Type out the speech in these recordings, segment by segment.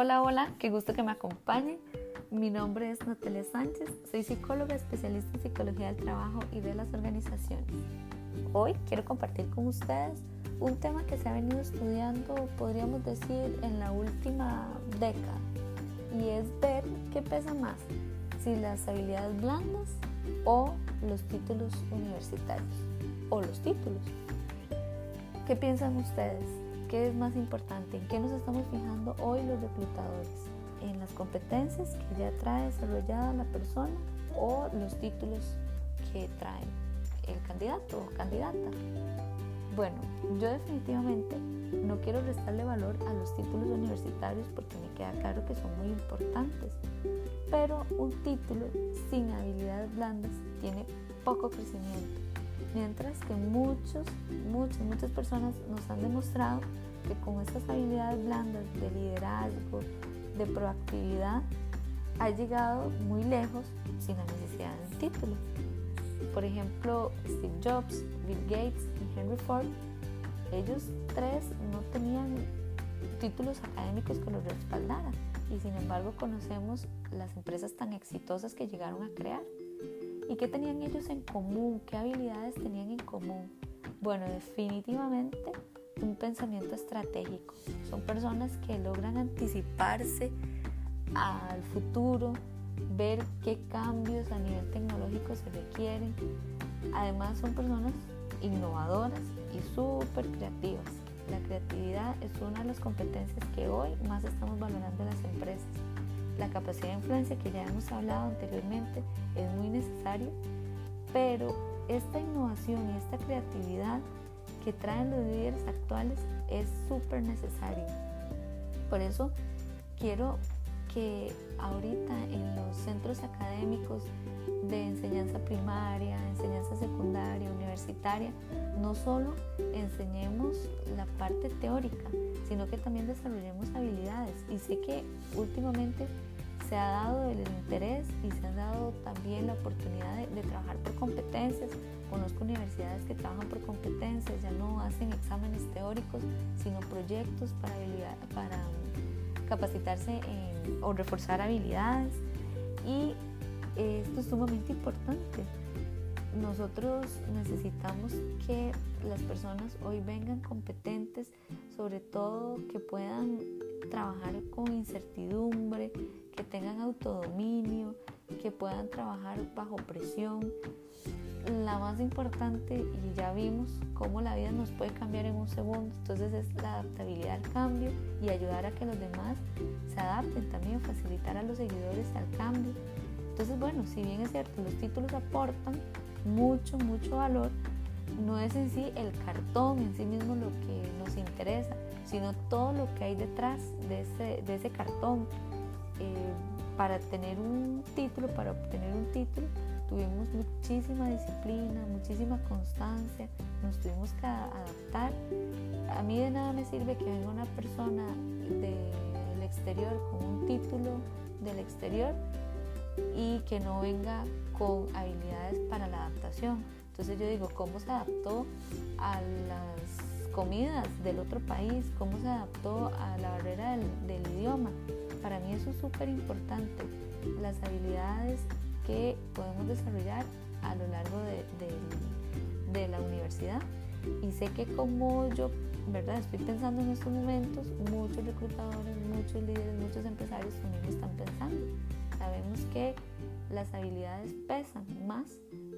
Hola, hola, qué gusto que me acompañen. Mi nombre es Natalia Sánchez, soy psicóloga especialista en psicología del trabajo y de las organizaciones. Hoy quiero compartir con ustedes un tema que se ha venido estudiando, podríamos decir, en la última década, y es ver qué pesa más, si las habilidades blandas o los títulos universitarios, o los títulos. ¿Qué piensan ustedes? ¿Qué es más importante? ¿En qué nos estamos fijando hoy los reclutadores? ¿En las competencias que ya trae desarrollada la persona o los títulos que trae el candidato o candidata? Bueno, yo definitivamente no quiero restarle valor a los títulos universitarios porque me queda claro que son muy importantes, pero un título sin habilidades blandas tiene poco crecimiento Mientras que muchos, muchas, muchas personas nos han demostrado que con estas habilidades blandas de liderazgo, de proactividad, ha llegado muy lejos sin la necesidad de un título. Por ejemplo, Steve Jobs, Bill Gates y Henry Ford, ellos tres no tenían títulos académicos que los respaldaran y sin embargo conocemos las empresas tan exitosas que llegaron a crear. ¿Y qué tenían ellos en común? ¿Qué habilidades tenían en común? Bueno, definitivamente un pensamiento estratégico. Son personas que logran anticiparse al futuro, ver qué cambios a nivel tecnológico se requieren. Además son personas innovadoras y súper creativas. La creatividad es una de las competencias que hoy más estamos valorando. La capacidad de influencia que ya hemos hablado anteriormente es muy necesaria, pero esta innovación y esta creatividad que traen los líderes actuales es súper necesaria. Por eso quiero que ahorita en los centros académicos de enseñanza primaria, enseñanza secundaria, universitaria, no solo enseñemos la parte teórica, sino que también desarrollemos habilidades. Y sé que últimamente se ha dado el interés y se ha dado también la oportunidad de, trabajar por competencias. Conozco universidades que trabajan por competencias, ya no hacen exámenes teóricos, sino proyectos para, para capacitarse o reforzar habilidades. Y esto es sumamente importante. Nosotros necesitamos que las personas hoy vengan competentes, sobre todo que puedan trabajar con incertidumbre, que tengan autodominio, que puedan trabajar bajo presión. La más importante, y ya vimos cómo la vida nos puede cambiar en un segundo, entonces es la adaptabilidad al cambio y ayudar a que los demás se adapten también, facilitar a los seguidores al cambio. Entonces, bueno, si bien es cierto, los títulos aportan mucho, mucho valor, no es en sí el cartón en sí mismo lo que nos interesa, sino todo lo que hay detrás de ese, de ese cartón, eh, para tener un título, para obtener un título, tuvimos muchísima disciplina, muchísima constancia, nos tuvimos que adaptar. A mí de nada me sirve que venga una persona del exterior con un título del exterior y que no venga con habilidades para la adaptación. Entonces yo digo, ¿cómo se adaptó a las comidas del otro país? ¿Cómo se adaptó a la barrera del idioma? Para mí eso es súper importante, las habilidades que podemos desarrollar a lo largo de, de, la universidad. Y sé que como yo, ¿verdad? Estoy pensando en estos momentos, muchos reclutadores, muchos líderes, muchos empresarios también están pensando. Sabemos que las habilidades pesan más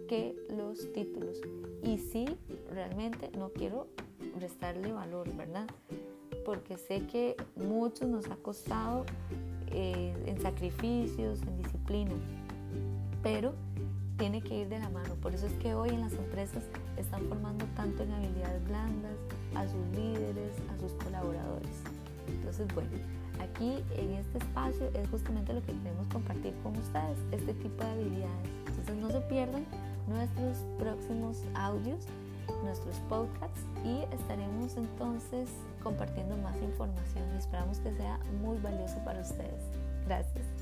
que los títulos. Y sí, realmente no quiero restarle valor, ¿verdad? porque sé que muchos nos ha costado eh, en sacrificios, en disciplina, pero tiene que ir de la mano. Por eso es que hoy en las empresas están formando tanto en habilidades blandas a sus líderes, a sus colaboradores. Entonces, bueno, aquí en este espacio es justamente lo que queremos compartir con ustedes, este tipo de habilidades. Entonces, no se pierdan nuestros próximos audios nuestros podcasts y estaremos entonces compartiendo más información esperamos que sea muy valioso para ustedes. Gracias.